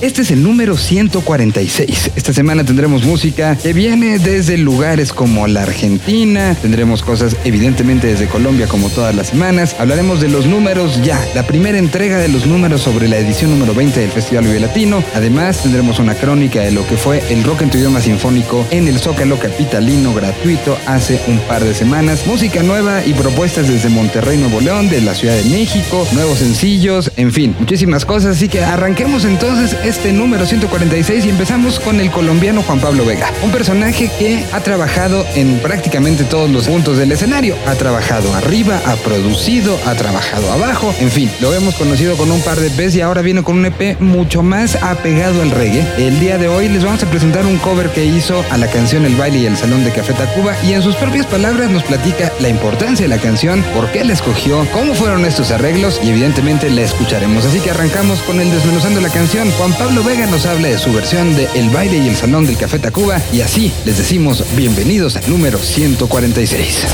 Este es el número 146. Esta semana tendremos música que viene desde lugares como la Argentina, tendremos cosas evidentemente desde Colombia como todas las semanas, hablaremos de los números ya, la primera entrega de los números sobre la edición número 20 del Festival Vive Latino, además tendremos una crónica de lo que fue el rock en tu idioma sinfónico en el Zócalo Capitalino gratuito hace un par de semanas, música nueva y propuestas desde Monterrey, Nuevo León, de la Ciudad de México, nuevos sencillos, en fin, muchísimas cosas, así que arranquemos entonces este número 146 y empezamos con el colombiano Juan Pablo Vega, un personaje que ha trabajado en prácticamente todos los puntos del escenario. Ha trabajado arriba, ha producido, ha trabajado abajo, en fin, lo hemos conocido con un par de veces y ahora viene con un EP mucho más apegado al reggae. El día de hoy les vamos a presentar un cover que hizo a la canción El baile y el salón de Café Tacuba y en sus propias palabras nos platica la importancia de la canción, por qué la escogió, cómo fueron estos arreglos y evidentemente la escucharemos. Así que arrancamos con el desmenuzando la canción. Juan Pablo Vega nos habla de su versión de El baile y el salón del Café Tacuba y así les decimos bienvenidos al número 146.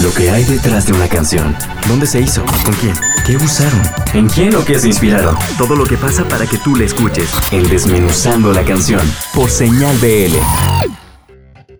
Lo que hay detrás de una canción. ¿Dónde se hizo? ¿Con quién? ¿Qué usaron? ¿En quién o qué se inspiraron? Todo lo que pasa para que tú la escuches. El Desmenuzando la canción. Por señal BL.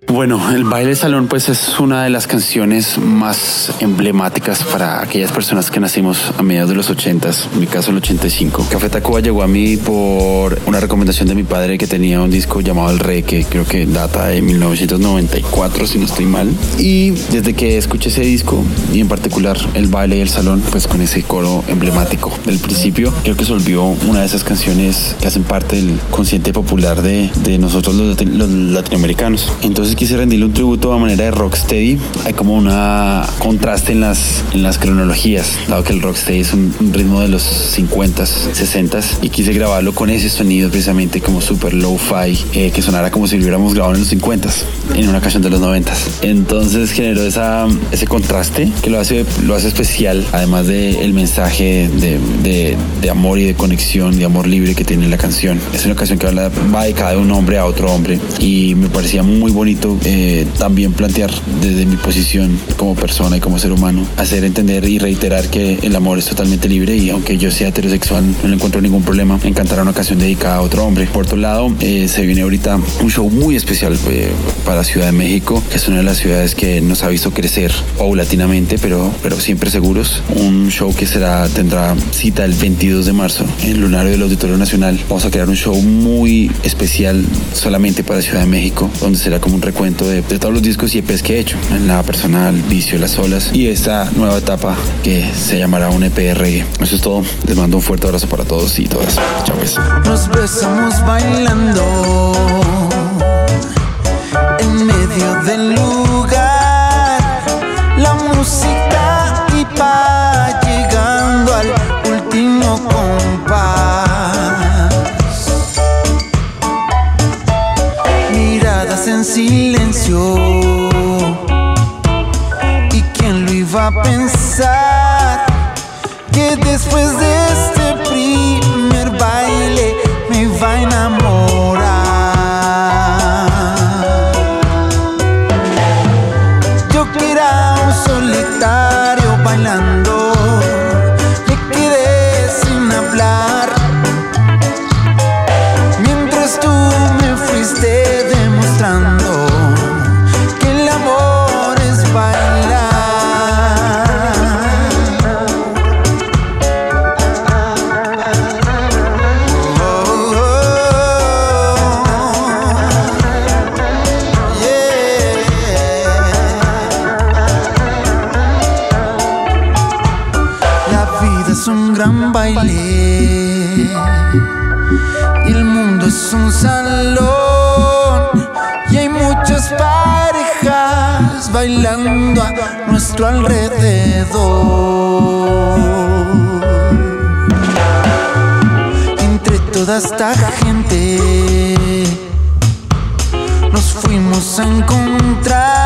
Bueno, el baile salón pues es una de las canciones más emblemáticas para aquellas personas que nacimos a mediados de los 80, en mi caso el 85. Café Tacuba llegó a mí por una recomendación de mi padre que tenía un disco llamado El Rey que creo que data de 1994 si no estoy mal. Y desde que escuché ese disco y en particular el baile y el salón pues con ese coro emblemático del principio creo que se volvió una de esas canciones que hacen parte del consciente popular de, de nosotros los latinoamericanos. Entonces quise rendirle un tributo a manera de rocksteady. Hay como una contraste en las, en las cronologías, dado que el rocksteady es un, un ritmo de los 50s, 60s, y quise grabarlo con ese sonido precisamente como super low-fi, eh, que sonara como si lo hubiéramos grabado en los 50s, en una canción de los 90s. Entonces generó esa, ese contraste que lo hace, lo hace especial, además del el mensaje de, de, de, amor y de conexión, de amor libre que tiene la canción. Es una canción que habla, va de cada un hombre a otro hombre, y me parecía muy bonito eh, también plantear desde mi posición como persona y como ser humano, hacer entender y reiterar que el amor es totalmente libre y aunque yo sea heterosexual no le encuentro ningún problema en cantar una canción dedicada a otro hombre. Por otro lado, eh, se viene ahorita un show muy especial eh, para Ciudad de México, que es una de las ciudades que nos ha visto crecer paulatinamente, pero, pero siempre seguros. Un show que será, tendrá cita el 22 de marzo en el Lunario del Auditorio Nacional. Vamos a crear un show muy especial solamente para Ciudad de México, donde será como un recuerdo de, de, todos los discos y EPs que he hecho, en la personal, Vicio, Las Olas y esta nueva etapa que se llamará un EP reggae. Eso es todo. Les mando un fuerte abrazo para todos y todas. Chao. Pues. Nos besamos bailando en medio del lugar. La música silencio. ¿Y quién lo iba a pensar? Que después de alrededor. Entre toda esta gente nos fuimos a encontrar.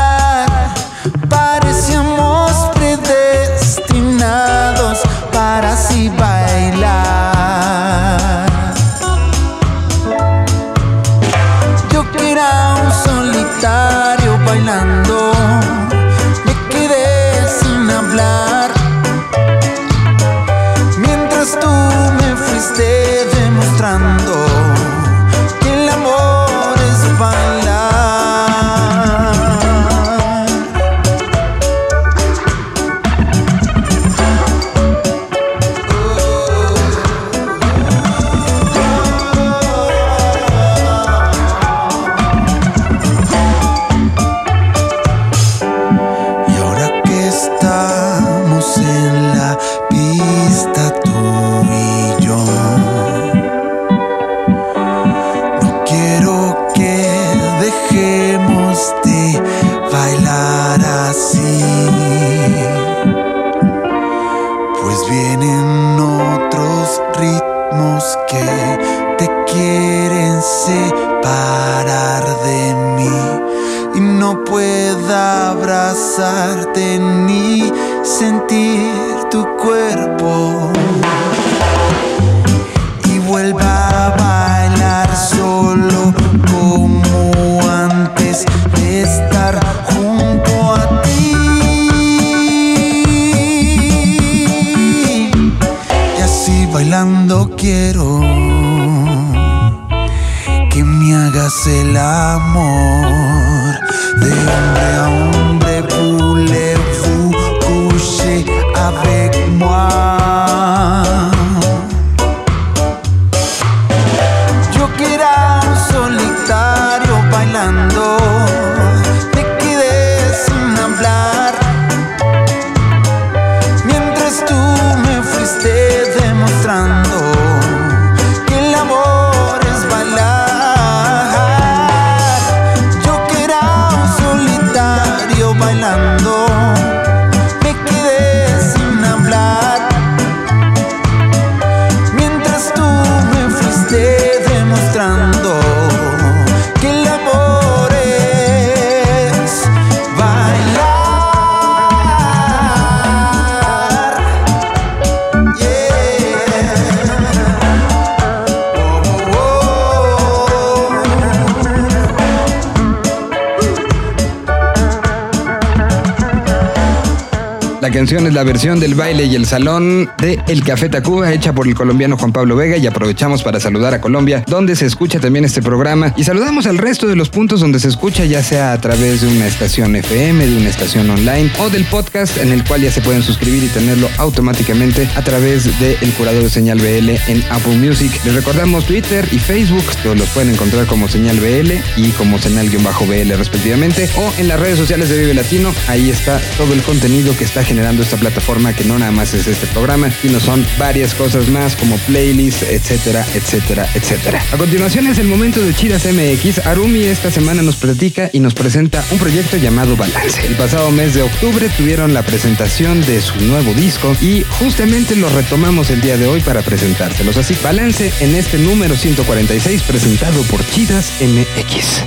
Canción es la versión del baile y el salón de El Café Tacuba, hecha por el colombiano Juan Pablo Vega, y aprovechamos para saludar a Colombia, donde se escucha también este programa, y saludamos al resto de los puntos donde se escucha, ya sea a través de una estación FM, de una estación online, o del podcast en el cual ya se pueden suscribir y tenerlo automáticamente a través del curador de Señal BL en Apple Music. Les recordamos Twitter y Facebook, los pueden encontrar como Señal BL y como Señal-BL respectivamente, o en las redes sociales de Vive Latino, ahí está todo el contenido que está generando esta plataforma, que no nada más es este programa, sino son varias cosas más como playlists, etcétera, etcétera, etcétera. A continuación es el momento de Chidas MX. Arumi esta semana nos platica y nos presenta un proyecto llamado Balance. El pasado mes de octubre tuvieron la presentación de su nuevo disco y justamente lo retomamos el día de hoy para presentárselos. Así, Balance en este número 146 presentado por Chidas MX.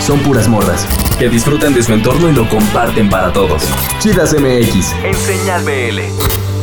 Son puras morras que disfrutan de su entorno y lo comparten para todos. Chidas MX en Señal BL.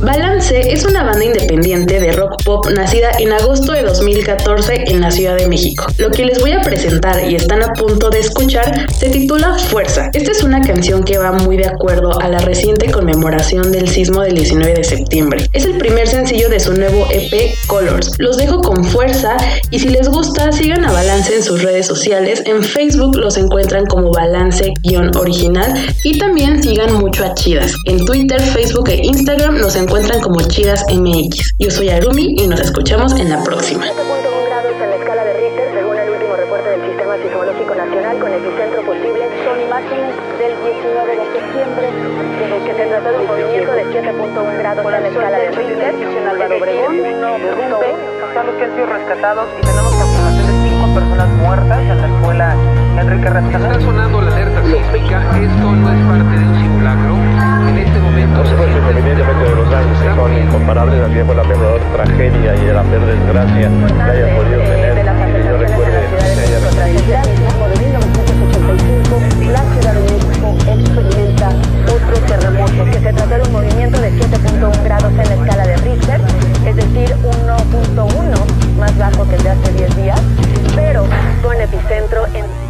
Balance es una banda independiente de rock pop nacida en agosto de 2014 en la Ciudad de México. Lo que les voy a presentar y están a punto de escuchar se titula Fuerza. Esta es una canción que va muy de acuerdo a la reciente conmemoración del sismo del 19 de septiembre. Es el primer sencillo de su nuevo EP Colors. Los dejo con fuerza y si les gusta sigan a Balance en sus redes sociales. En Facebook los encuentran como balance-original y también sigan mucho a Chidas. En Twitter, Facebook e Instagram nos encuentran como Chidas MX. Yo soy Arumi y nos escuchamos en la próxima. 7.1 grados en la escala de Richter, según el último reporte Enrique Repsol. Está sonando la alerta sísmica. Esto no es parte de un simulacro. En este momento. Independientemente de los son incomparables, también la peor tragedia y de la peor desgracia que haya podido tener. Yo recuerde la Ciudad de que se trata de de de de en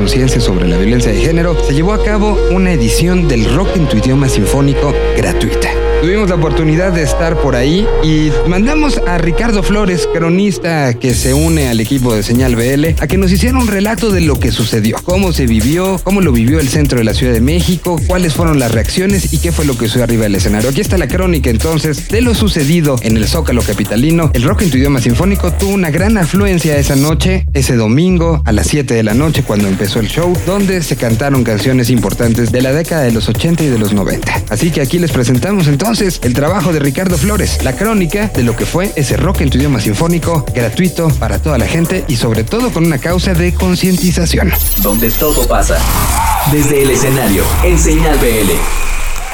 conciencia a Ricardo Flores, cronista que se une al equipo de Señal BL, a que nos hiciera un relato de lo que sucedió, cómo se vivió, cómo lo vivió el centro de la Ciudad de México, cuáles fueron las reacciones y qué fue lo que sucedió arriba del escenario. Aquí está la crónica entonces de lo sucedido en el Zócalo Capitalino. El rock en tu idioma sinfónico tuvo una gran afluencia esa noche, ese domingo a las 7 de la noche cuando empezó el show, donde se cantaron canciones importantes de la década de los 80 y de los 90. Así que aquí les presentamos entonces el trabajo de Ricardo Flores, la crónica de lo que fue ese rock en tu idioma sinfónico, gratuito para toda la gente y sobre todo con una causa de concientización. Donde todo pasa. Desde el escenario, en Señal BL.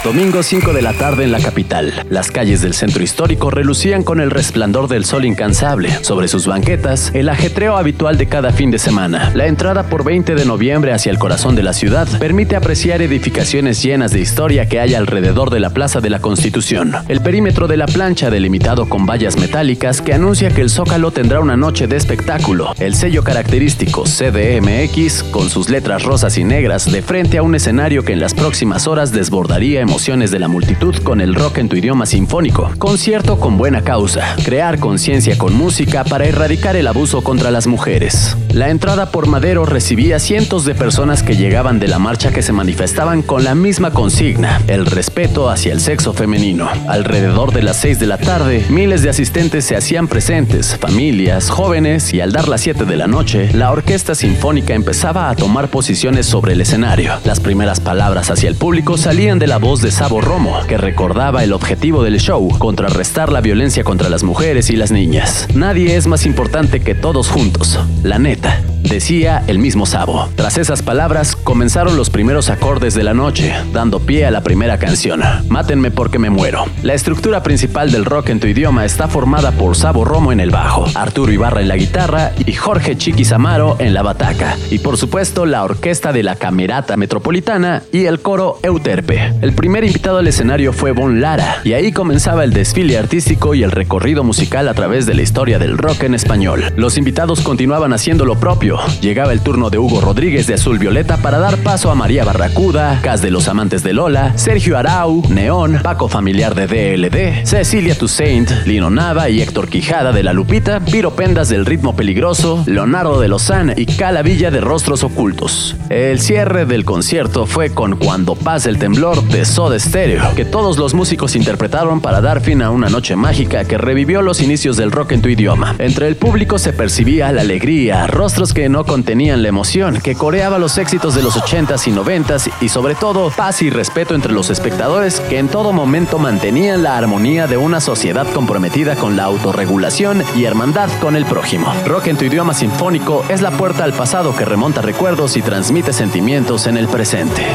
Domingo 5 de la tarde en la capital. Las calles del centro histórico relucían con el resplandor del sol incansable. Sobre sus banquetas, el ajetreo habitual de cada fin de semana. La entrada por 20 de noviembre hacia el corazón de la ciudad permite apreciar edificaciones llenas de historia que hay alrededor de la Plaza de la Constitución. El perímetro de la plancha delimitado con vallas metálicas que anuncia que el Zócalo tendrá una noche de espectáculo. El sello característico CDMX con sus letras rosas y negras de frente a un escenario que en las próximas horas desbordaría emociones de la multitud con el rock en tu idioma sinfónico. Concierto con buena causa. Crear conciencia con música para erradicar el abuso contra las mujeres. La entrada por Madero recibía cientos de personas que llegaban de la marcha que se manifestaban con la misma consigna, el respeto hacia el sexo femenino. Alrededor de las 6 de la tarde, miles de asistentes se hacían presentes, familias, jóvenes, y al dar las 7 de la noche, la orquesta sinfónica empezaba a tomar posiciones sobre el escenario. Las primeras palabras hacia el público salían de la voz de Sabo Romo, que recordaba el objetivo del show, contrarrestar la violencia contra las mujeres y las niñas. Nadie es más importante que todos juntos, la neta. Decía el mismo Sabo. Tras esas palabras, comenzaron los primeros acordes de la noche, dando pie a la primera canción, Mátenme porque me muero. La estructura principal del rock en tu idioma está formada por Sabo Romo en el bajo, Arturo Ibarra en la guitarra y Jorge Chiquis Amaro en la bataca. Y por supuesto, la orquesta de la Camerata Metropolitana y el coro Euterpe. El primer invitado al escenario fue Bon Lara, y ahí comenzaba el desfile artístico y el recorrido musical a través de la historia del rock en español. Los invitados continuaban haciendo lo propio. Llegaba el turno de Hugo Rodríguez de Azul Violeta para dar paso a María Barracuda, Cas de los Amantes de Lola, Sergio Arau, Neón, Paco Familiar de DLD, Cecilia Toussaint, Lino Nava y Héctor Quijada de La Lupita, Piro Pendas del Ritmo Peligroso, Leonardo de Lozán y Cala Villa de Rostros Ocultos. El cierre del concierto fue con Cuando pasa el temblor de Soda Stereo, que todos los músicos interpretaron para dar fin a una noche mágica que revivió los inicios del rock en tu idioma. Entre el público se percibía la alegría, rostros que no contenían la emoción, que coreaba los éxitos de los 80s y 90s y sobre todo paz y respeto entre los espectadores que en todo momento mantenían la armonía de una sociedad comprometida con la autorregulación y hermandad con el prójimo. Rock en tu idioma sinfónico es la puerta al pasado que remonta recuerdos y transmite sentimientos en el presente.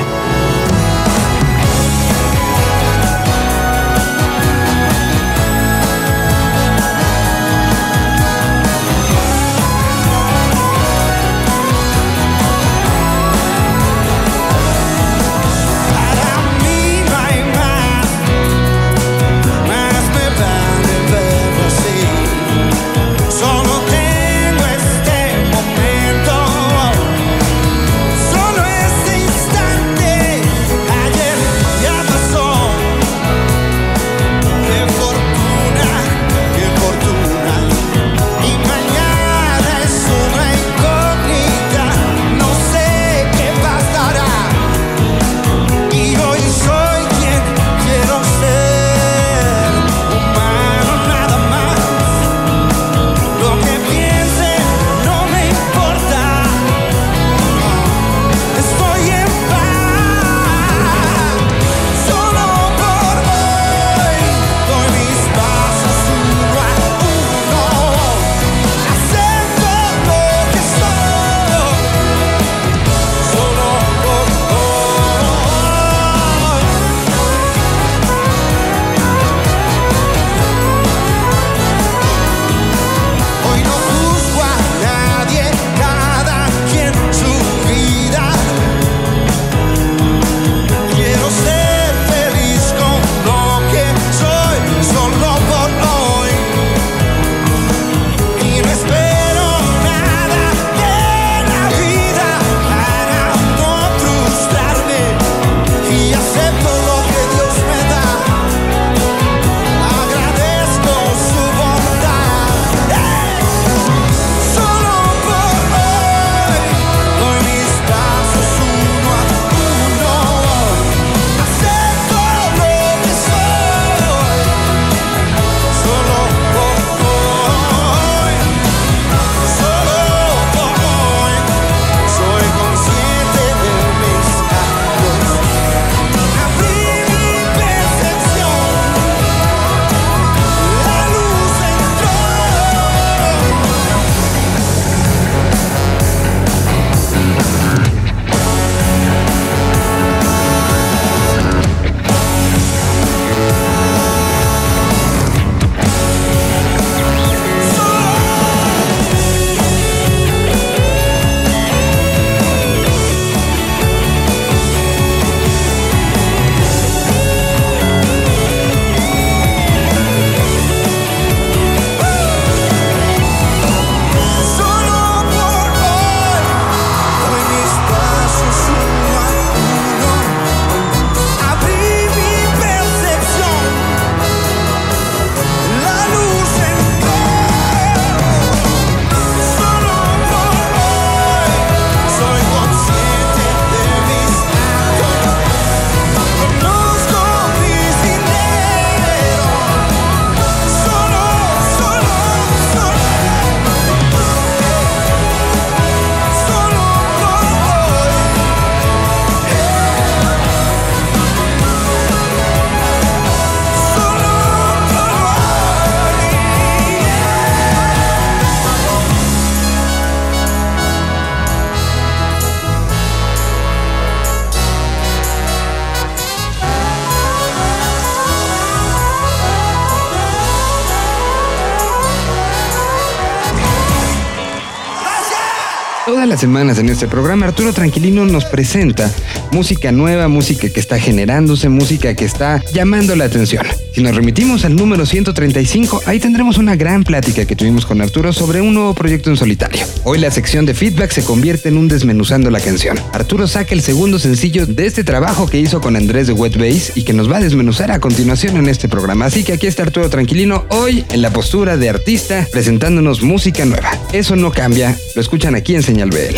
Las semanas en este programa, Arturo Tranquilino nos presenta música nueva, música que está generándose, música que está llamando la atención. Si nos remitimos al número 135, ahí tendremos una gran plática que tuvimos con Arturo sobre un nuevo proyecto en solitario. Hoy la sección de feedback se convierte en un desmenuzando la canción. Arturo saca el segundo sencillo de este trabajo que hizo con Andrés de Wet Bass y que nos va a desmenuzar a continuación en este programa. Así que aquí está Arturo Tranquilino hoy en la postura de artista presentándonos música nueva. Eso no cambia, lo escuchan aquí en Señal BL.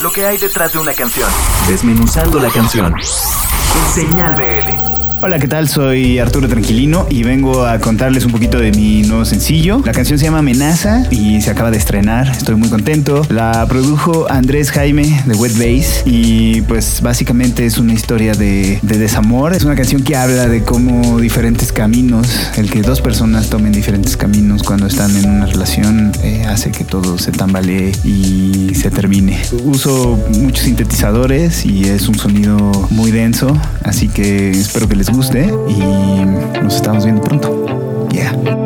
Lo que hay detrás de una canción. Desmenuzando la canción. En Señal BL. Hola, ¿qué tal? Soy Arturo Tranquilino y vengo a contarles un poquito de mi nuevo sencillo. La canción se llama Amenaza y se acaba de estrenar. Estoy muy contento. La produjo Andrés Jaime de Wet Bass y pues básicamente es una historia de, de desamor. Es una canción que habla de cómo diferentes caminos, el que dos personas tomen diferentes caminos cuando están en una relación eh, hace que todo se tambalee y se termine. Uso muchos sintetizadores y es un sonido muy denso, así que espero que les guste y nos estamos viendo pronto. Yeah.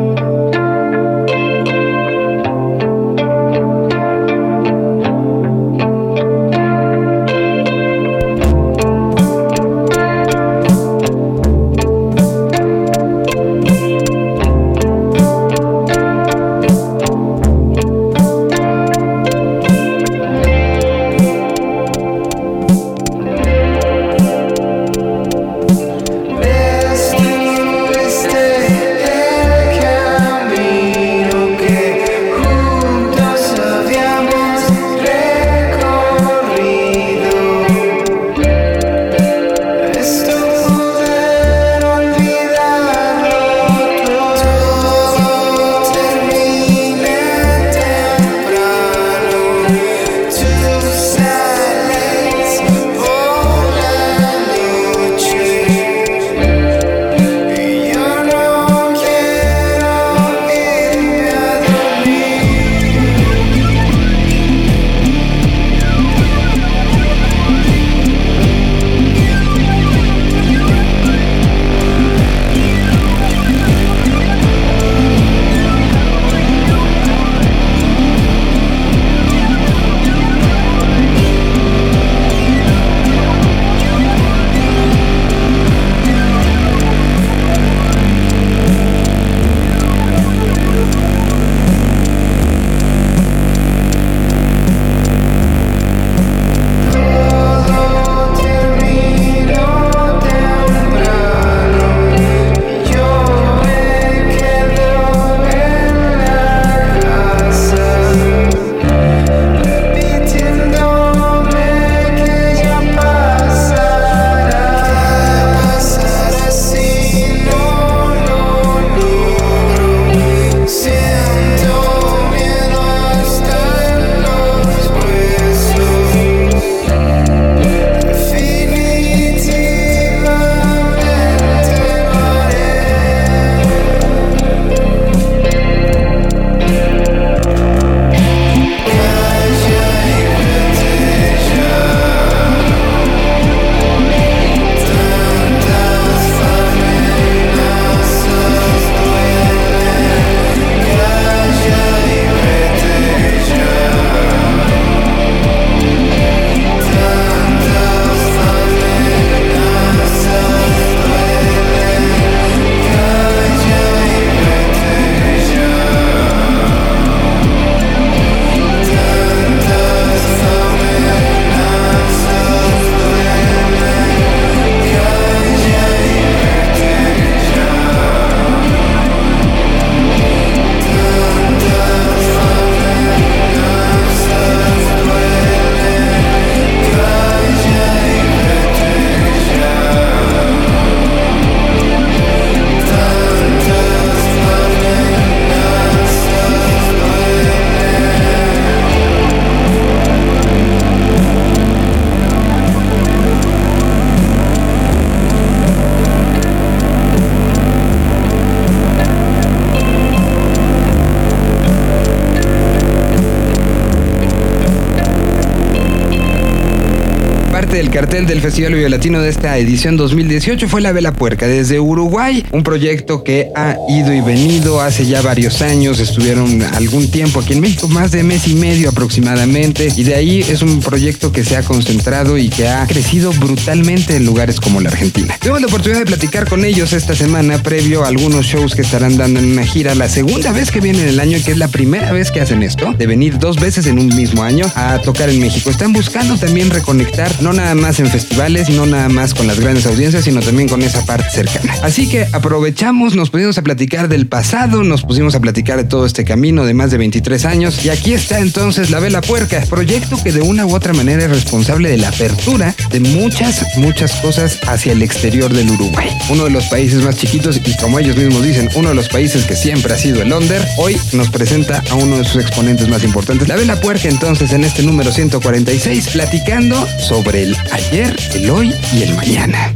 Del cartel del Festival Violatino de esta edición 2018 fue La Vela Puerca desde Uruguay, un proyecto que ha ido y venido hace ya varios años, estuvieron algún tiempo aquí en México, más de mes y medio aproximadamente, y de ahí es un proyecto que se ha concentrado y que ha crecido brutalmente en lugares como la Argentina. Tuvimos la oportunidad de platicar con ellos esta semana previo a algunos shows que estarán dando en una gira, la segunda vez que vienen en el año y que es la primera vez que hacen esto, de venir dos veces en un mismo año a tocar en México. Están buscando también reconectar, no nada más en festivales, no nada más con las grandes audiencias, sino también con esa parte cercana. Así que aprovechamos, nos pusimos a platicar del pasado, nos pusimos a platicar de todo este camino de más de 23 años y aquí está entonces La Vela Puerca, proyecto que de una u otra manera es responsable de la apertura de muchas, muchas cosas hacia el exterior del Uruguay. Uno de los países más chiquitos y como ellos mismos dicen, uno de los países que siempre ha sido el Onder, hoy nos presenta a uno de sus exponentes más importantes. La Vela Puerca entonces en este número 146 platicando sobre el ayer, el hoy y el mañana.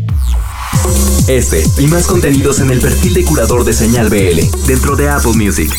Este y más contenidos en el perfil de curador de Señal BL dentro de Apple Music.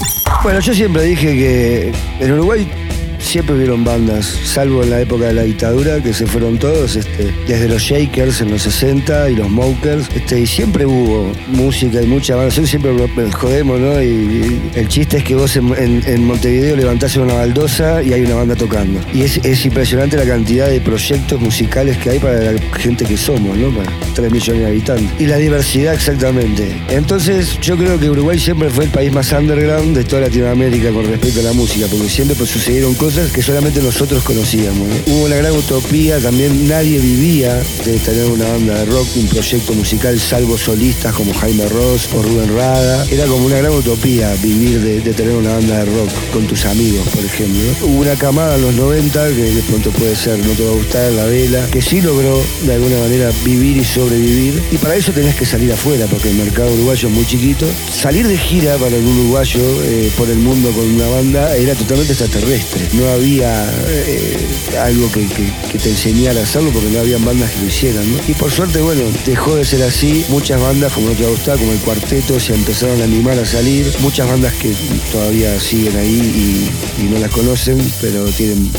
Bueno, yo siempre dije que en Uruguay siempre hubieron bandas, salvo en la época de la dictadura, que se fueron todos, este, desde los Shakers en los 60 y los Mokers, este, y siempre hubo música y mucha banda. Nosotros siempre jodemos, ¿no? Y, el chiste es que vos en, en- en Montevideo levantás una baldosa y hay una banda tocando. Y es, es impresionante la cantidad de proyectos musicales que hay para la gente que somos, ¿no? Para 3 millones de habitantes. Y la diversidad exactamente. Entonces yo creo que Uruguay siempre fue el país más underground de toda Latinoamérica con respecto a la música, porque siempre pues, sucedieron cosas que solamente nosotros conocíamos. ¿no? Hubo una gran utopía, también nadie vivía de tener una banda de rock, un proyecto musical, salvo solistas como Jaime Ross o Rubén Rada. Era como una gran utopía vivir de, tener una banda de rock con tus amigos, por ejemplo. Hubo una camada en los 90, que de pronto puede ser, no te va a gustar, La Vela, que sí logró de alguna manera vivir y sobrevivir. Y para eso tenés que salir afuera, porque el mercado uruguayo es muy chiquito. Salir de gira para un uruguayo eh, por el mundo con una banda era totalmente extraterrestre. Había eh, algo que, que- te enseñara a hacerlo porque no había bandas que lo hicieran. ¿no? Y por suerte, bueno, dejó de ser así. Muchas bandas, como no te va a gustar, como el cuarteto, se empezaron a animar a salir. Muchas bandas que todavía siguen ahí y, no las conocen, pero tienen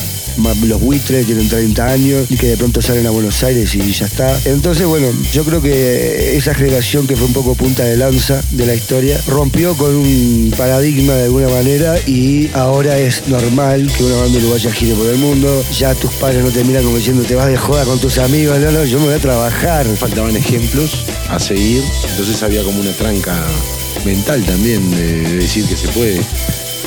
los buitres tienen 30 años y que de pronto salen a Buenos Aires y ya está. Entonces, bueno, yo creo que esa generación que fue un poco punta de lanza de la historia rompió con un paradigma de alguna manera y ahora es normal que una banda uruguaya gire por el mundo. Ya tus padres no te miran como diciendo te vas de joda con tus amigos, no, no, yo me voy a trabajar. Faltaban ejemplos a seguir, entonces había como una tranca mental también de, de decir que se puede.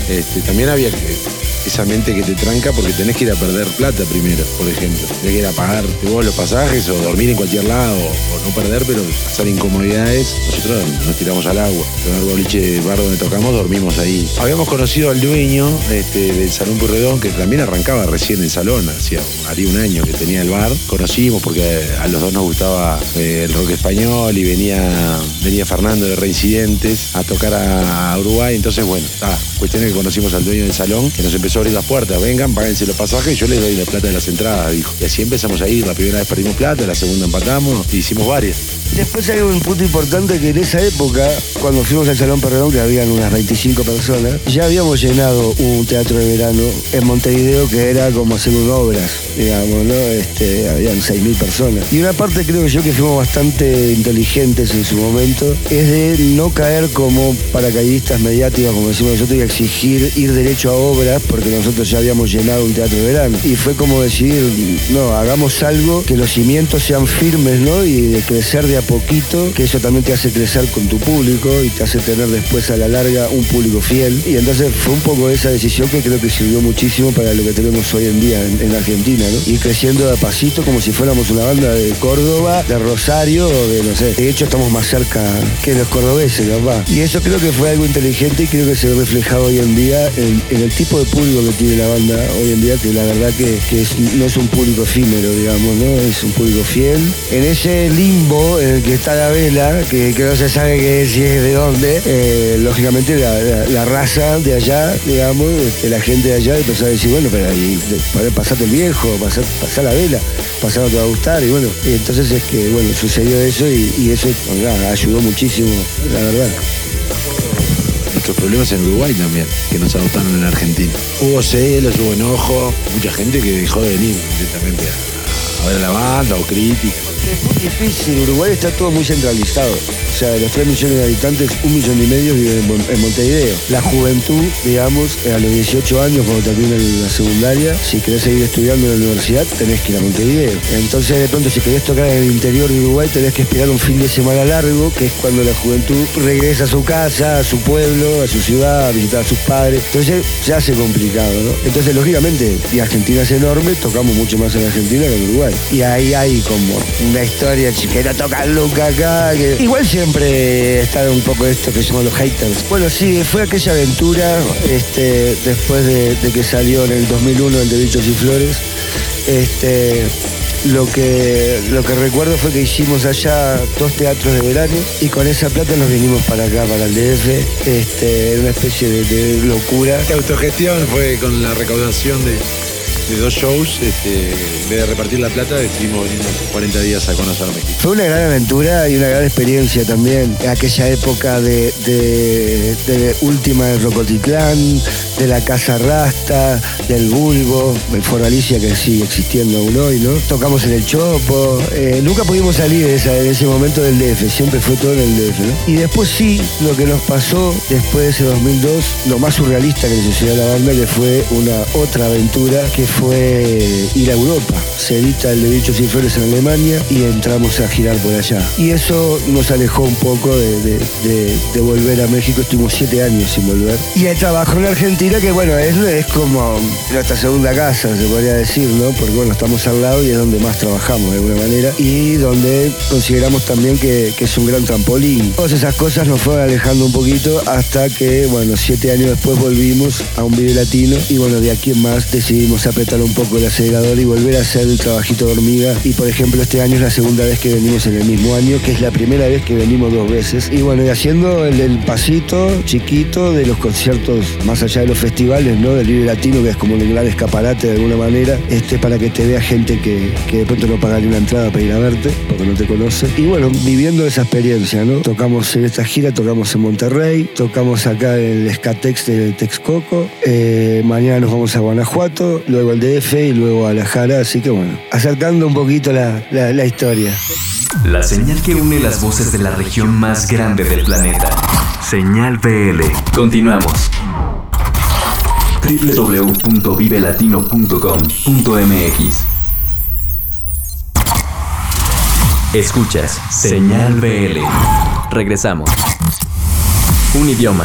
Este, también había que- esa mente que te tranca porque tenés que ir a perder plata primero, por ejemplo. Tenés que ir a pagar vos los pasajes o dormir en cualquier lado o no perder, pero pasar incomodidades. Nosotros nos tiramos al agua. El primer boliche bar donde tocamos dormimos ahí. Habíamos conocido al dueño este, del Salón Purredón, que también arrancaba recién el salón, hacía, haría un año que tenía el bar. Conocimos porque a los dos nos gustaba eh, el rock español y venía, venía Fernando de Reincidentes a tocar a, a Uruguay. Entonces, bueno, ah, cuestión es que conocimos al dueño del salón, que nos empezó a abrir las puertas. Vengan, páguense los pasajes, yo les doy la plata de las entradas, dijo. Y así empezamos a ir. La primera vez perdimos plata, la segunda empatamos y hicimos varias. Después hay un punto importante que en esa época, cuando fuimos al Salón Perredón, que habían unas 25 personas, ya habíamos llenado un teatro de verano en Montevideo que era como hacer un obras, digamos, ¿no? Este, habían 6.000 personas. Y una parte creo yo que fuimos bastante inteligentes en su momento, es de no caer como paracaidistas mediáticos, como decimos nosotros, y exigir ir derecho a obras, porque nosotros ya habíamos llenado un teatro de verano. Y fue como decidir, no, hagamos algo que los cimientos sean firmes, ¿no? Y de crecer de a poquito, que eso también te hace crecer con tu público y te hace tener después a la larga un público fiel. Y entonces fue un poco esa decisión que creo que sirvió muchísimo para lo que tenemos hoy en día en, en Argentina, ¿no? Ir creciendo de a pasito como si fuéramos una banda de Córdoba, de Rosario o de no sé. De hecho estamos más cerca que los cordobeses, capaz. Y eso creo que fue algo inteligente y creo que se ve reflejado hoy en día en, en el tipo de público que tiene la banda hoy en día, que la verdad que, que es- no es un público efímero, digamos, ¿no? Es un público fiel. En ese limbo el que está la vela, que, que no se sabe qué, si es de dónde, eh, lógicamente la, la- la raza de allá, digamos, este, la gente de allá empezó a decir, bueno, pero ahí, de- pasate el viejo, pasá, pasá la vela, pasá no te va a gustar, y bueno, y entonces es que, bueno, sucedió eso y, y eso ayudó muchísimo, la verdad. Nuestros problemas en Uruguay también, que nos adoptaron en Argentina. Hubo celos, hubo enojo, mucha gente que dejó de venir directamente a, a ver a la banda o crítica. Es muy difícil, Uruguay está todo muy centralizado. O sea, de los 3 millones de habitantes, un millón y medio viven en, Mon- en Montevideo. La juventud, digamos, a los 18 años, cuando termina la secundaria, si querés seguir estudiando en la universidad, tenés que ir a Montevideo. Entonces, de pronto, si querés tocar en el interior de Uruguay, tenés que esperar un fin de semana largo, que es cuando la juventud regresa a su casa, a su pueblo, a su ciudad, a visitar a sus padres. Entonces, se hace complicado, ¿no? Entonces, lógicamente, y Argentina es enorme, tocamos mucho más en Argentina que en Uruguay. Y ahí hay como una historia que no tocan nunca acá. Igual siempre está un poco esto que llaman los haters. Bueno, sí, fue aquella aventura este, después de, que salió en el 2001 el de Bichos y Flores. Este, lo que, lo que recuerdo fue que hicimos allá dos teatros de verano y con esa plata nos vinimos para acá, para el DF, este, una especie de, de locura. La autogestión fue con la recaudación de, de dos shows. Este, en vez de repartir la plata, decidimos venir 40 días a conocer México. Fue una gran aventura y una gran experiencia también. Aquella época de, de, de última de Rocotitlán, de la Casa Rasta, del Bulbo, el Foro Alicia que sigue existiendo aún hoy, ¿no? Tocamos en el Chopo. eh, nunca pudimos salir de, ese momento del DF, siempre fue todo en el DF. Y después sí, lo que nos pasó después de ese 2002, lo más surrealista que le sucedió a la banda, que fue una otra aventura, que fue ir a Europa. Se edita el de Bichos y Flores en Alemania y entramos a girar por allá. Y eso nos alejó un poco de, volver a México. Estuvimos siete años sin volver. Y el trabajo en Argentina, que bueno, es, como nuestra segunda casa, se podría decir, ¿no? Porque bueno, estamos al lado y es donde más trabajamos de alguna manera. Y donde consideramos también que, que es un gran trampolín. Todas esas cosas nos fueron alejando un poquito hasta que, bueno, siete años después volvimos a un video latino. Y bueno, de aquí en más decidimos apretar un poco el acelerador y volver a hacer el trabajito de hormiga. Y por ejemplo, este año es la segunda vez que venimos en el mismo año, que es la primera vez que venimos dos veces. Y bueno, y haciendo el, el pasito chiquito de los conciertos más allá de los festivales, ¿no? Del Vive Latino, que es como un gran escaparate de alguna manera, este para que te vea gente que, que de pronto no pagaría una entrada para ir a verte, porque no te conoce. Y bueno, viviendo esa experiencia, ¿no? Tocamos en esta gira, tocamos en Monterrey, tocamos acá en el Skatex de Texcoco, eh, mañana nos vamos a Guanajuato, luego al DF y luego a La Jara, así que bueno, acercando un poquito la, la- la historia. La señal que une las voces de la región más grande del planeta. Señal BL. Continuamos. www.vivelatino.com.mx Escuchas Señal BL. Regresamos. Un idioma.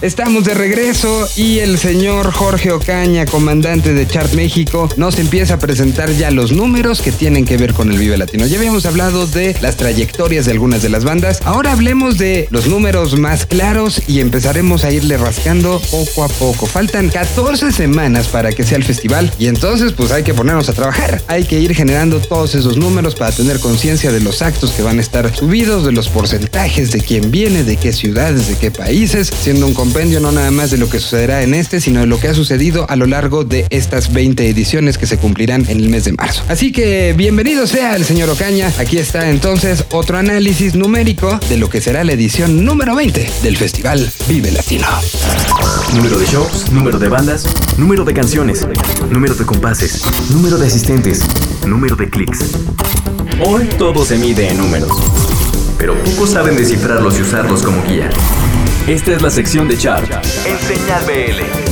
Estamos de regreso y el señor Jorge Ocaña, comandante de Chart México, nos empieza a presentar ya los números que tienen que ver con el Vive Latino. Ya habíamos hablado de las trayectorias de algunas de las bandas. Ahora hablemos de los números más claros y empezaremos a irle rascando poco a poco. Faltan 14 semanas para que sea el festival y entonces pues hay que ponernos a trabajar. Hay que ir generando todos esos números para tener conciencia de los actos que van a estar subidos, de los porcentajes, de quién viene, de qué ciudades, de qué países, siendo un no nada más de lo que sucederá en este, sino de lo que ha sucedido a lo largo de estas 20 ediciones que se cumplirán en el mes de marzo. Así que bienvenido sea el señor Ocaña. Aquí está entonces otro análisis numérico de lo que será la edición número 20 del Festival Vive Latino. Número de shows, número de bandas, número de canciones, número de compases, número de asistentes, número de clics. Hoy todo se mide en números, pero pocos saben descifrarlos y usarlos como guía. Esta es la sección de Chart en Señal BL.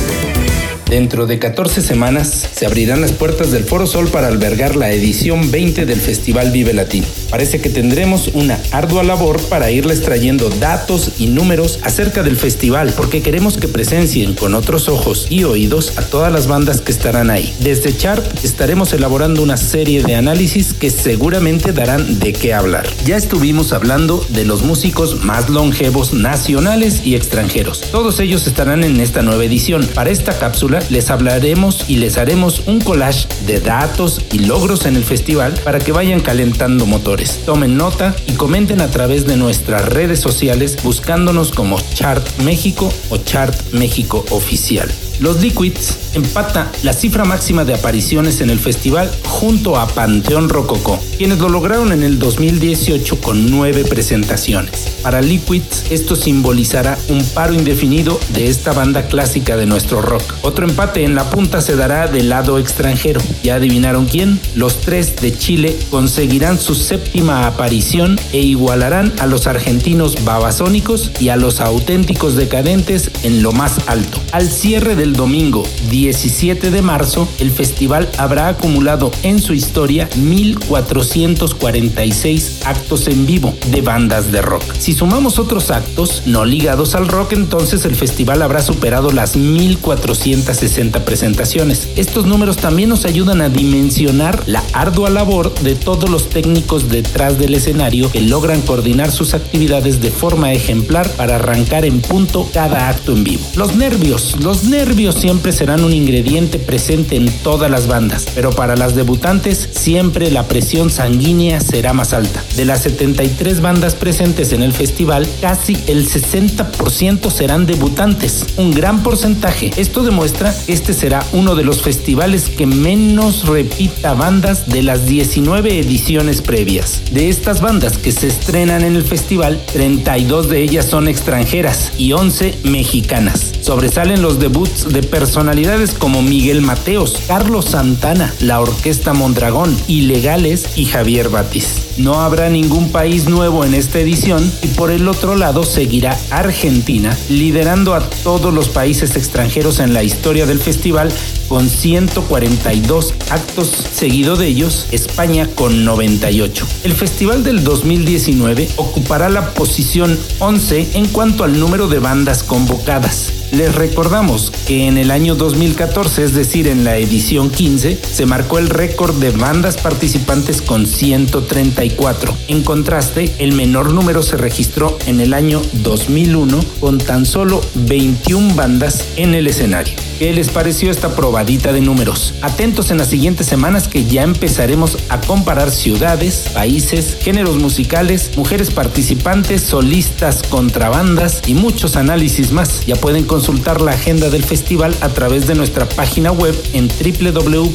Dentro de 14 semanas se abrirán las puertas del Foro Sol para albergar la edición 20 del Festival Vive Latino. Parece que tendremos una ardua labor para irles trayendo datos y números acerca del festival, porque queremos que presencien con otros ojos y oídos a todas las bandas que estarán ahí. Desde Chart estaremos elaborando una serie de análisis que seguramente darán de qué hablar. Ya estuvimos hablando de los músicos más longevos nacionales y extranjeros. Todos ellos estarán en esta nueva edición. Para esta cápsula les hablaremos y les haremos un collage de datos y logros en el festival para que vayan calentando motores. Tomen nota y comenten a través de nuestras redes sociales buscándonos como Chart México o Chart México Oficial. Los Liquids empata la cifra máxima de apariciones en el festival junto a Panteón Rococó, quienes lo lograron en el 2018 con nueve presentaciones. Para Liquids, esto simbolizará un paro indefinido de esta banda clásica de nuestro rock. Otro empate en la punta se dará del lado extranjero. ¿Ya adivinaron quién? Los tres de Chile conseguirán su séptima aparición e igualarán a los argentinos babasónicos y a los auténticos decadentes en lo más alto. Al cierre del domingo 17 de marzo, el festival habrá acumulado en su historia 1.446 actos en vivo de bandas de rock. Si sumamos otros actos no ligados al rock, entonces el festival habrá superado las 1.460 presentaciones. Estos números también nos ayudan a dimensionar la ardua labor de todos los técnicos detrás del escenario que logran coordinar sus actividades de forma ejemplar para arrancar en punto cada acto en vivo. Los nervios, los nervios siempre serán un ingrediente presente en todas las bandas, pero para las debutantes siempre la presión sanguínea será más alta. De las 73 bandas presentes en el festival, casi el 60% serán debutantes, un gran porcentaje. Esto demuestra que este será uno de los festivales que menos repita bandas de las 19 ediciones previas. De estas bandas que se estrenan en el festival, 32 de ellas son extranjeras y 11 mexicanas. Sobresalen los debuts de personalidades como Miguel Mateos, Carlos Santana, la Orquesta Mondragón, Ilegales y Javier Batis. No habrá ningún país nuevo en esta edición y por el otro lado seguirá Argentina, liderando a todos los países extranjeros en la historia del festival con 142 actos, seguido de ellos España con 98. El festival del 2019 ocupará la posición 11 en cuanto al número de bandas convocadas. Les recordamos que en el año 2014, es decir, en la edición 15, se marcó el récord de bandas participantes con 134. En contraste, el menor número se registró en el año 2001 con tan solo 21 bandas en el escenario. ¿Qué les pareció esta de números? Atentos en las siguientes semanas que ya empezaremos a comparar ciudades, países, géneros musicales, mujeres participantes, solistas, contrabandas y muchos análisis más. Ya pueden consultar la agenda del festival a través de nuestra página web en www.txart.me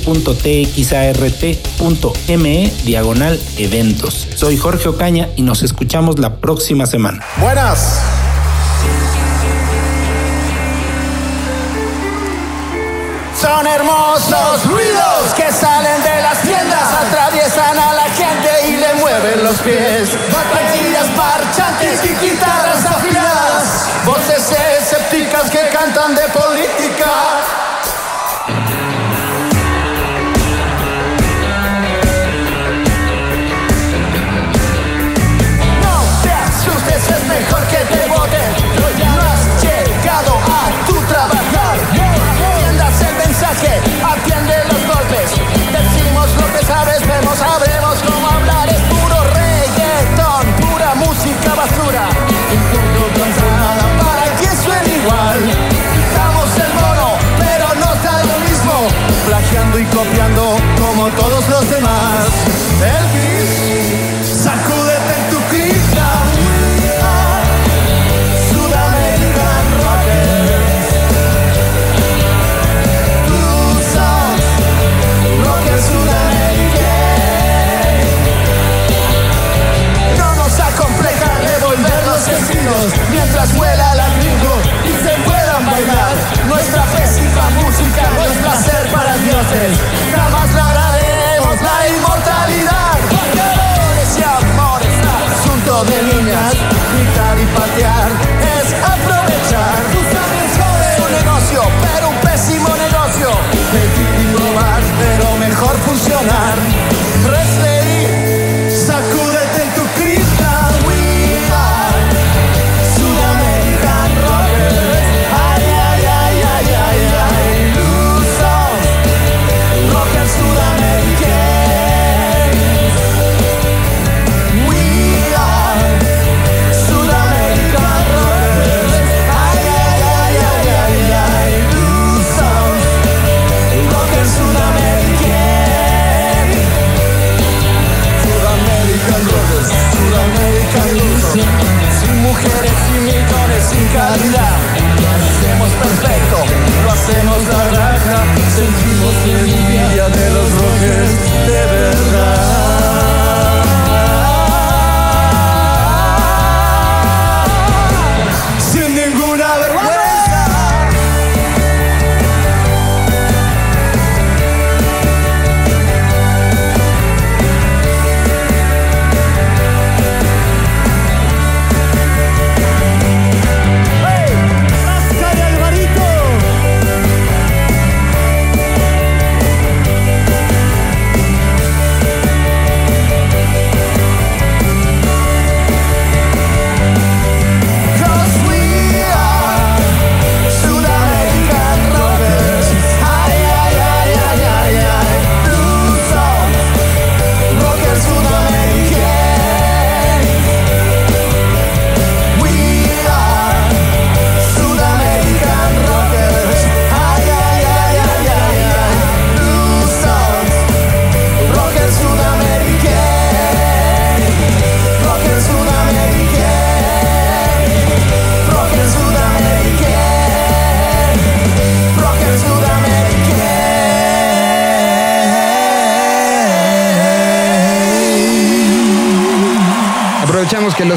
diagonal eventos. Soy Jorge Ocaña y nos escuchamos la próxima semana. Buenas. Hermosos ruidos que salen de las tiendas, atraviesan a la gente y le mueven los pies. Baterías marchantes y guitarras afiladas, voces escépticas que cantan de copiando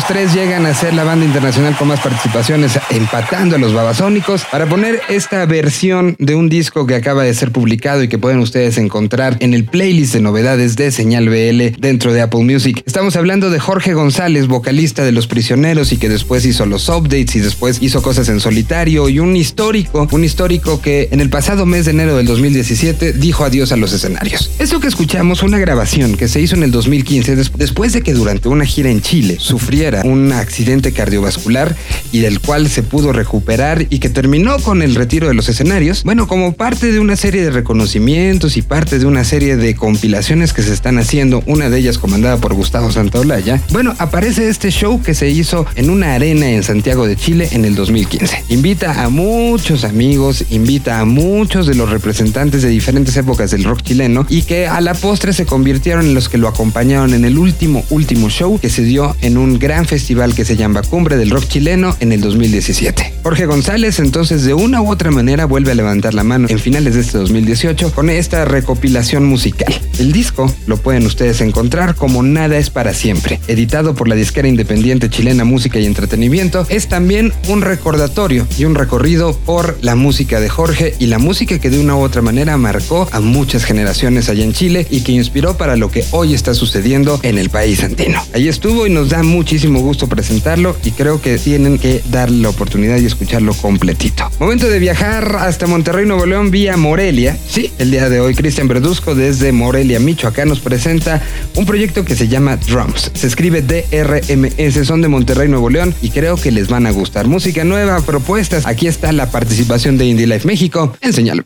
tres llegan a ser la banda internacional con más participaciones, empatando a los babasónicos, para poner esta versión de un disco que acaba de ser publicado y que pueden ustedes encontrar en el playlist de novedades de Señal BL dentro de Apple Music. Estamos hablando de Jorge González, vocalista de Los Prisioneros y que después hizo los updates y después hizo cosas en solitario y un histórico, un histórico que en el pasado mes de enero del 2017 dijo adiós a los escenarios. Eso que escuchamos, una grabación que se hizo en el 2015 des- después de que durante una gira en Chile sufriera un accidente cardiovascular y del cual se pudo recuperar y que terminó con el retiro de los escenarios. Bueno, como parte de una serie de reconocimientos y parte de una serie de compilaciones que se están haciendo, una de ellas comandada por Gustavo Santaolalla, bueno, aparece este show que se hizo en una arena en Santiago de Chile en el 2015. Invita a muchos amigos, invita a muchos de los representantes de diferentes épocas del rock chileno y que a la postre se convirtieron en los que lo acompañaron en el último, último show que se dio en un gran festival que se llama Cumbre del Rock Chileno en el 2017. Jorge González entonces de una u otra manera vuelve a levantar la mano en finales de este 2018 con esta recopilación musical. El disco lo pueden ustedes encontrar como Nada es para siempre, editado por la disquera independiente chilena Música y Entretenimiento. Es también un recordatorio y un recorrido por la música de Jorge y la música que de una u otra manera marcó a muchas generaciones allá en Chile y que inspiró para lo que hoy está sucediendo en el país andino. Ahí estuvo y nos da muchísimo gusto presentarlo y creo que tienen que darle la oportunidad y escucharlo completito. Momento de viajar hasta Monterrey, Nuevo León vía Morelia. Sí, el día de hoy Cristian Verduzco desde Morelia, Michoacán nos presenta un proyecto que se llama Drums. Se escribe DRMS, son de Monterrey, Nuevo León y creo que les van a gustar. Música nueva, propuestas. Aquí está la participación de Indie Life México en Señal.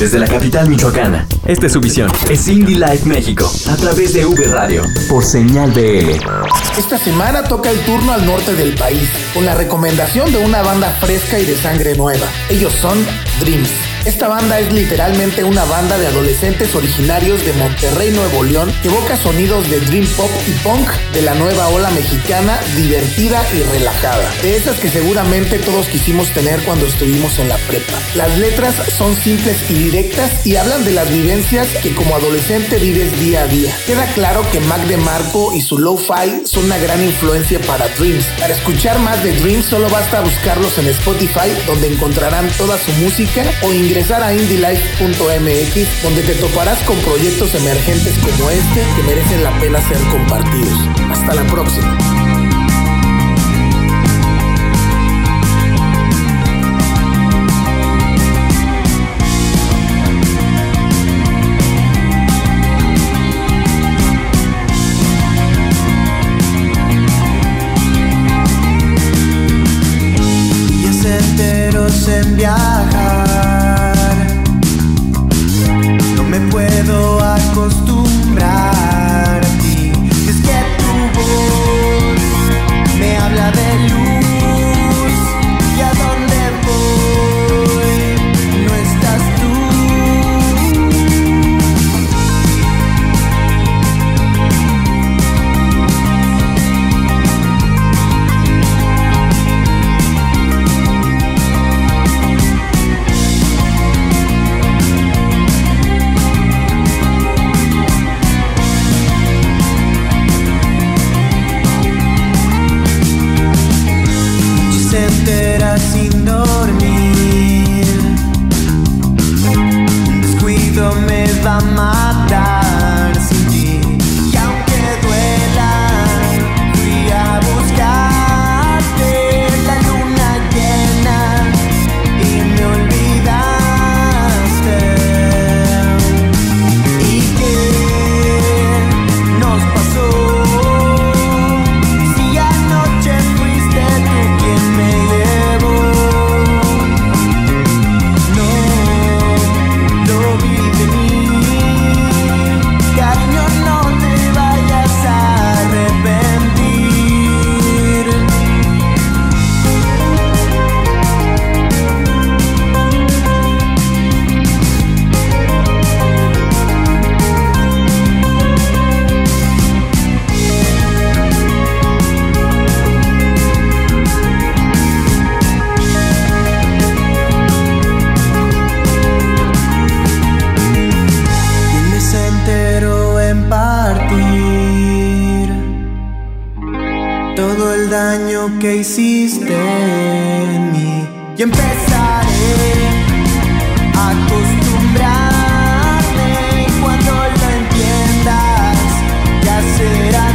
Desde la capital michoacana, esta es su visión. Es Indie Life México, a través de V Radio, por señal BL. Esta semana toca el turno al norte del país, con la recomendación de una banda fresca y de sangre nueva. Ellos son Dreams. Esta banda es literalmente una banda de adolescentes originarios de Monterrey, Nuevo León, que evoca sonidos de dream pop y punk de la nueva ola mexicana, divertida y relajada. De esas que seguramente todos quisimos tener cuando estuvimos en la prepa. Las letras son simples y directas y hablan de las vivencias que como adolescente vives día a día. Queda claro que Mac DeMarco y su lo-fi son una gran influencia para Dreams. Para escuchar más de Dreams solo basta buscarlos en Spotify donde encontrarán toda su música o ingresar a indylife.mx donde te toparás con proyectos emergentes como este que merecen la pena ser compartidos. Hasta la próxima. Que hiciste en mí. Y empezaré a acostumbrarme. Y cuando lo entiendas ya será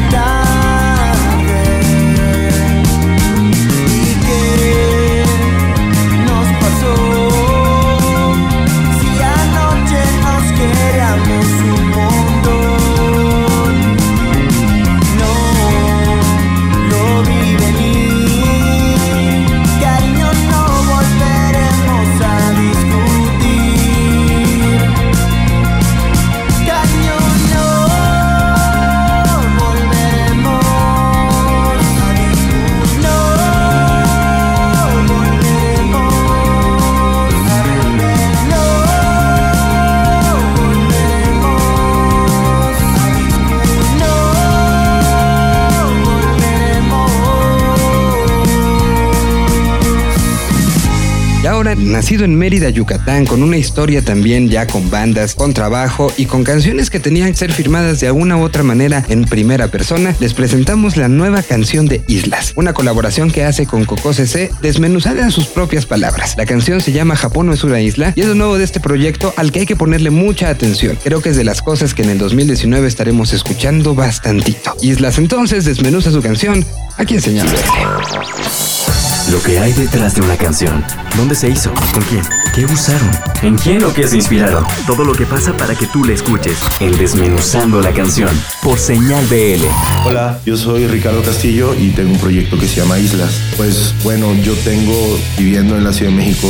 nacido en Mérida, Yucatán, con una historia también ya con bandas, con trabajo y con canciones que tenían que ser firmadas de alguna u otra manera en primera persona, les presentamos la nueva canción de Islas, una colaboración que hace con Coco CC, desmenuzada en sus propias palabras. La canción se llama Japón no es una isla y es lo nuevo de este proyecto al que hay que ponerle mucha atención. Creo que es de las cosas que en el 2019 estaremos escuchando bastantito. Islas entonces desmenuza su canción aquí en Señal BL. Lo que hay detrás de una canción. ¿Dónde se hizo? ¿Con quién? ¿Qué usaron? ¿En quién o qué se inspiraron? Todo lo que pasa para que tú la escuches. En Desmenuzando la canción. Por Señal BL. Hola, yo soy Ricardo Castillo y tengo un proyecto que se llama Islas. Pues bueno, yo tengo viviendo en la Ciudad de México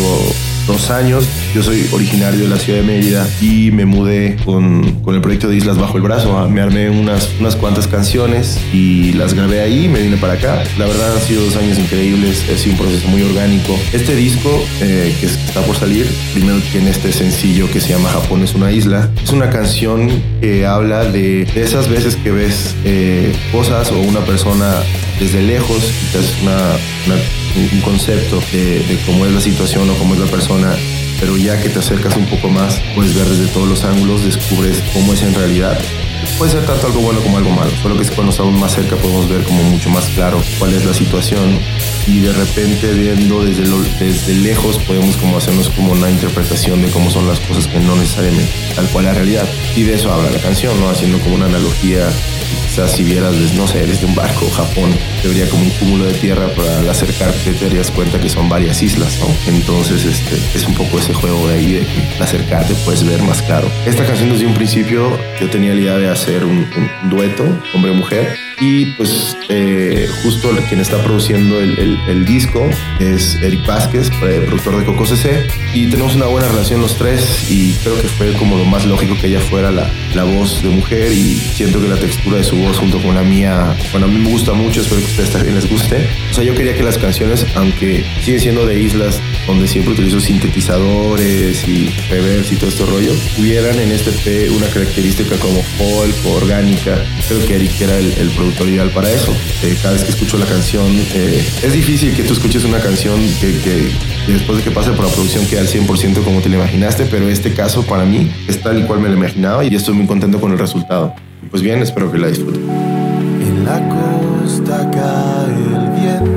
dos años. Yo soy originario de la ciudad de Mérida y me mudé con, con el proyecto de Islas bajo el brazo. Ah, Me armé unas, unas cuantas canciones y las grabé ahí y me vine para acá. La verdad han sido dos años increíbles, sido un proceso muy orgánico. Este disco eh, que está por salir, primero tiene este sencillo que se llama Japón es una isla. Es una canción que habla de, de esas veces que ves eh, cosas o una persona desde lejos, quizás una, una un- concepto de, de cómo es la situación o cómo es la persona, pero ya que te acercas un poco más, puedes ver desde todos los ángulos, descubres cómo es en realidad. Puede ser tanto algo bueno como algo malo, solo que cuando estamos más cerca podemos ver como mucho más claro cuál es la situación y de repente viendo desde, lo- desde lejos podemos como hacernos como una interpretación de cómo son las cosas que no necesariamente tal cual la realidad. Y de eso habla la canción, ¿no? Haciendo como una analogía Quizás si vieras, desde, no sé, desde un barco, Japón, te vería como un cúmulo de tierra, pero al acercarte te darías cuenta que son varias islas, ¿no? Entonces, este, es un poco ese juego de ahí, de que acercarte puedes ver más claro. Esta canción desde un principio yo tenía la idea de hacer un, un dueto, hombre-mujer, y pues eh, justo quien está produciendo el, el- el disco es Eric Vázquez, productor de Coco CC, y tenemos una buena relación los tres y creo que fue como lo más lógico que ella fuera la, la voz de mujer. Y siento que la textura de su voz junto con la mía, bueno, a mí me gusta mucho, espero que a ustedes también les guste. O sea, yo quería que las canciones, aunque siguen siendo de islas donde siempre utilizo sintetizadores y reverb y todo este rollo, tuvieran en este P una característica como orgánica. Creo que Eric era el, el productor ideal para eso. Eh, cada vez que escucho la canción, eh, es difícil que tú escuches una canción que, que- después de que pase por la producción queda al 100% como te la imaginaste, pero este caso para mí es tal cual me lo imaginaba y estoy muy contento con el resultado. Pues bien, espero que la disfruten. En la costa cae el viento.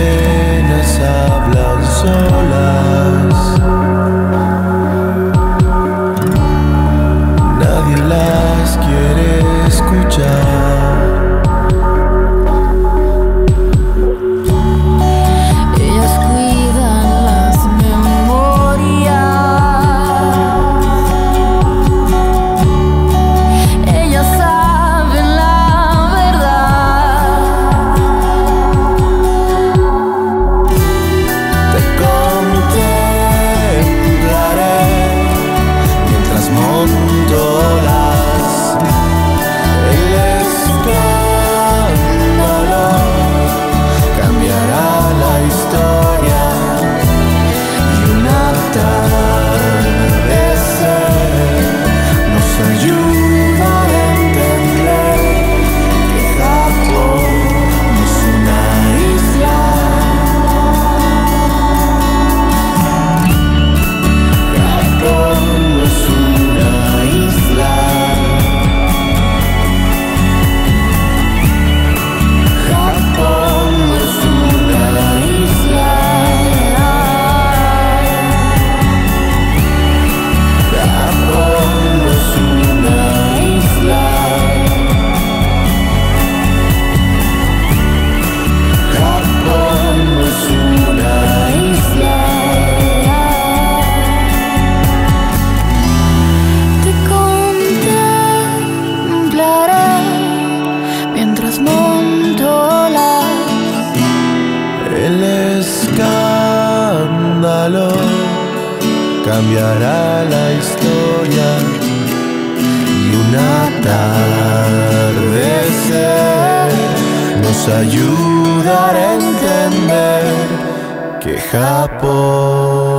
penas hablan solas. Nos ayudará a entender que Japón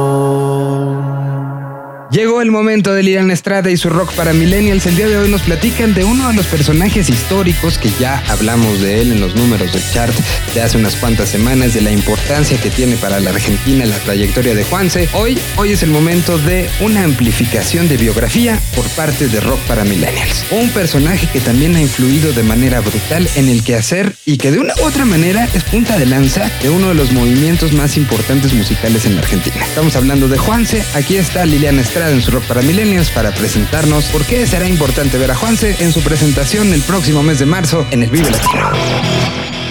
Llegó el momento de Lilian Estrada y su rock para millennials. El día de hoy nos platican de uno de los personajes históricos que ya hablamos de él en los números del chart de hace unas cuantas semanas, de la importancia que tiene para la Argentina la trayectoria de Juanse. Hoy, hoy es el momento de una amplificación de biografía por parte de Rock para Millennials. Un personaje que también ha influido de manera brutal en el quehacer y que de una u otra manera es punta de lanza de uno de los movimientos más importantes musicales en la Argentina. Estamos hablando de Juanse. Aquí está Liliana Estrada en su rock para millennials para presentarnos por qué será importante ver a Juanse en su presentación el próximo mes de marzo en el Vive Latino.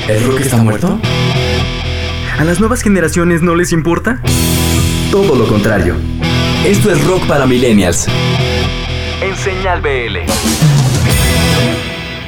¿El rock está muerto? ¿A las nuevas generaciones no les importa? Todo lo contrario. Esto es rock para millennials. En Señal BL.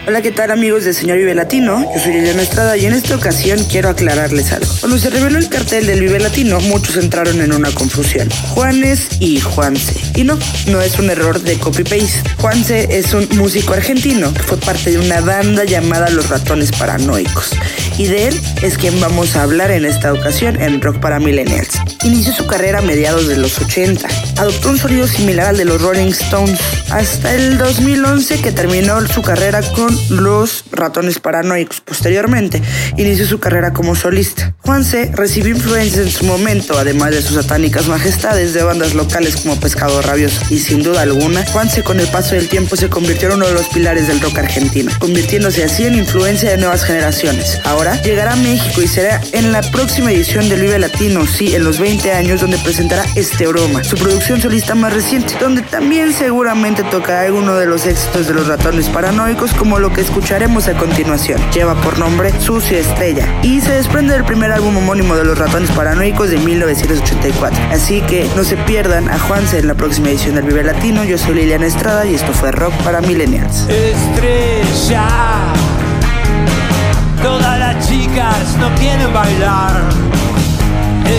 Hola, ¿qué tal amigos de Señor Vive Latino? Yo soy Liliana Estrada y en esta ocasión quiero aclararles algo. Cuando se reveló el cartel del Vive Latino, muchos entraron en una confusión. Juanes y Juanse. Y no, no es un error de copy-paste. Juanse es un músico argentino que fue parte de una banda llamada Los Ratones Paranoicos. Y de él es quien vamos a hablar en esta ocasión en Rock para Millennials. Inició su carrera a mediados de los 80. Adoptó un sonido similar al de los Rolling Stones hasta el 2011 que terminó su carrera con los Ratones Paranoicos. Posteriormente, inició su carrera como solista. Juanse recibió influencias en su momento, además de sus satánicas majestades de bandas locales como Pescado Rabioso. Y sin duda alguna, Juanse con el paso del tiempo se convirtió en uno de los pilares del rock argentino, convirtiéndose así en influencia de nuevas generaciones. Ahora llegará a México y será en la próxima edición del Vive Latino, sí, en los 20 años, donde presentará Este Broma, su producción solista más reciente, donde también seguramente tocará alguno de los éxitos de los ratones paranoicos, como lo que escucharemos a continuación. Lleva por nombre Sucia Estrella y se desprende del primer álbum homónimo de los ratones paranoicos de 1984. Así que no se pierdan a Juanse en la próxima edición del Vive Latino. Yo soy Liliana Estrada y esto fue Rock para Millennials. Estrella. Todas las chicas no quieren bailar.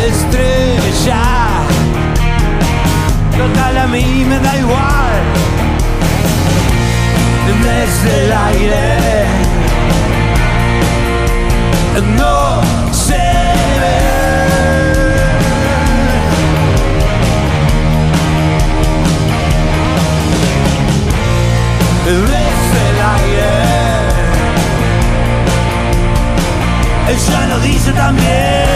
Estrella. Total a mí me da igual. Desde el aire. No Ella lo dice también.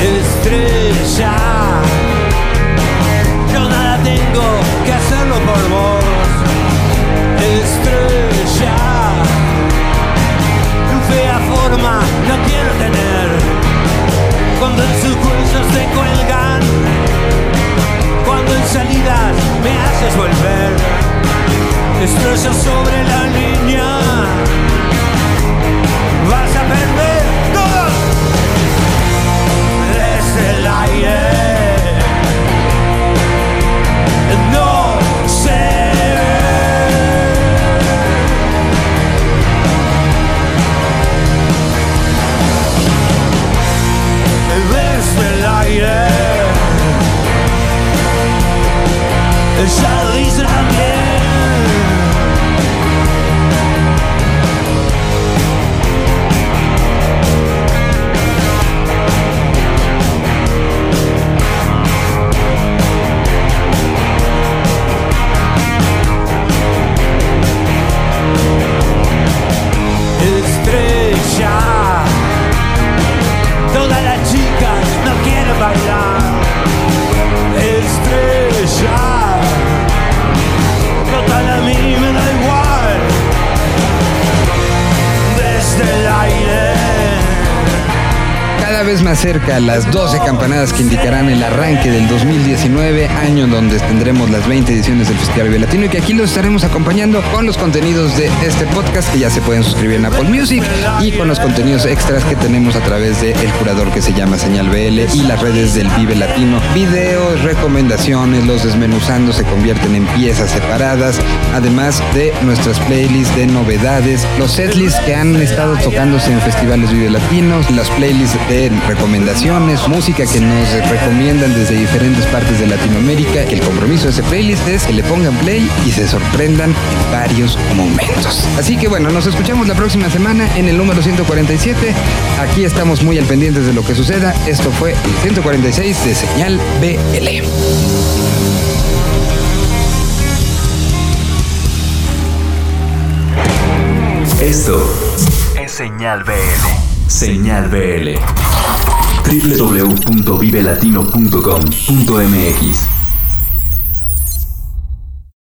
Estrella, no quiero tener. Cuando en sus huesos se cuelgan, cuando en salidas me haces volver. Estrella sobre la línea, vas a perder todo desde el aire. Las 12 campanadas que indicarán el arranque del 2019, año donde tendremos las 20 ediciones del Festival Vive Latino y que aquí los estaremos acompañando con los contenidos de este podcast que ya se pueden suscribir en Apple Music y con los contenidos extras que tenemos a través del el curador que se llama Señal BL y las redes del Vive Latino. Videos, recomendaciones, los desmenuzando se convierten en piezas separadas, además de nuestras playlists de novedades, los setlists que han estado tocándose en festivales Vive Latinos, las playlists de recomendaciones, música que nos recomiendan desde diferentes partes de Latinoamérica. El compromiso de ese playlist es que le pongan play y se sorprendan en varios momentos. Así que bueno, nos escuchamos la próxima semana en el número 147. Aquí estamos muy al pendientes de lo que suceda. Esto fue el 146 de Señal BL. Esto es Señal BL. Señal BL. www.vivelatino.com.mx